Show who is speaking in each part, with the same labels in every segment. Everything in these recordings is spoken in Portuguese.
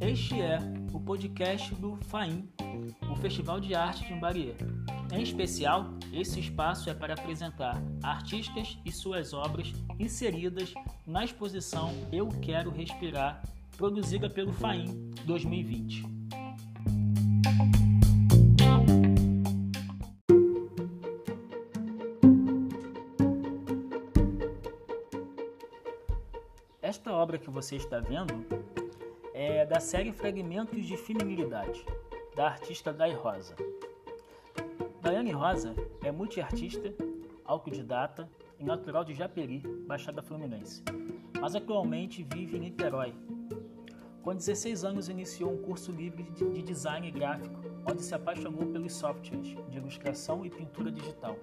Speaker 1: Este é o podcast do FAIM, o Festival de Arte de Imbaria. Em especial, esse espaço é para apresentar artistas e suas obras inseridas na exposição Eu Quero Respirar, produzida pelo FAIM 2020. Esta obra que você está vendo é da série Fragmentos de Feminilidade, da artista Dai Rosa. Daiane Rosa é multiartista, autodidata e natural de Japeri, Baixada Fluminense, mas atualmente vive em Niterói. Com 16 anos iniciou um curso livre de design gráfico, onde se apaixonou pelos softwares de ilustração e pintura digital,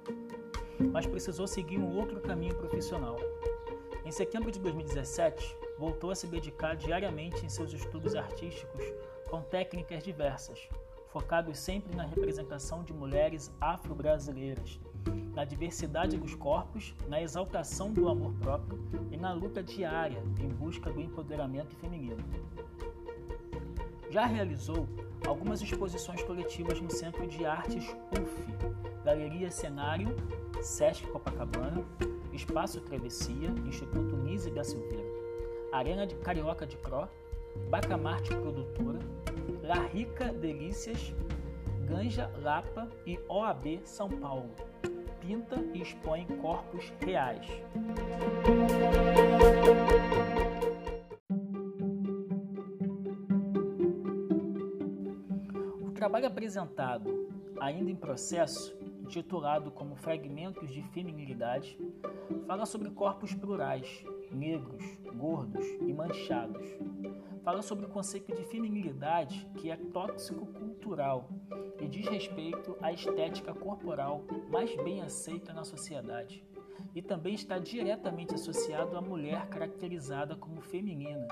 Speaker 1: mas precisou seguir um outro caminho profissional. Em setembro de 2017, voltou a se dedicar diariamente em seus estudos artísticos com técnicas diversas, focados sempre na representação de mulheres afro-brasileiras, na diversidade dos corpos, na exaltação do amor próprio e na luta diária em busca do empoderamento feminino. Já realizou algumas exposições coletivas no Centro de Artes UF, Galeria Cenário, Sesc Copacabana, Espaço Travessia, Instituto Nise da Silveira, Arena de Carioca de Cro, Bacamarte Produtora, La Rica Delícias, Ganja Lapa e OAB São Paulo. Pinta e expõe corpos reais. O trabalho apresentado, ainda em processo, intitulado como Fragmentos de Feminilidade, fala sobre corpos plurais, negros, gordos e manchados. Fala sobre o conceito de feminilidade que é tóxico cultural e diz respeito à estética corporal mais bem aceita na sociedade. E também está diretamente associado à mulher caracterizada como feminina.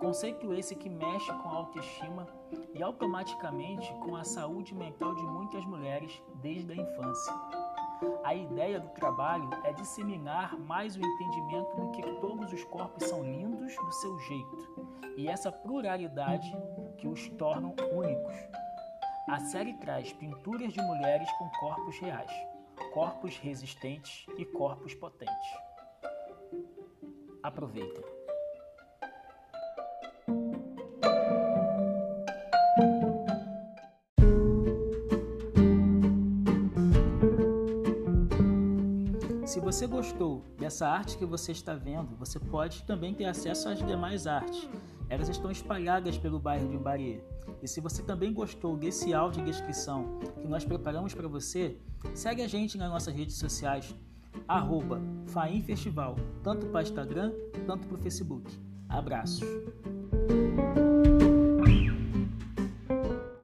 Speaker 1: Conceito esse que mexe com a autoestima e automaticamente com a saúde mental de muitas mulheres desde a infância. A ideia do trabalho é disseminar mais o entendimento de que todos os corpos são lindos do seu jeito e essa pluralidade que os tornam únicos. A série traz pinturas de mulheres com corpos reais, corpos resistentes e corpos potentes. Aproveitem! Se você gostou dessa arte que você está vendo, você pode também ter acesso às demais artes. Elas estão espalhadas pelo bairro de Umbarie. E se você também gostou desse áudio de descrição que nós preparamos para você, segue a gente nas nossas redes sociais, arroba Festival, tanto para Instagram quanto para o Facebook. Abraços!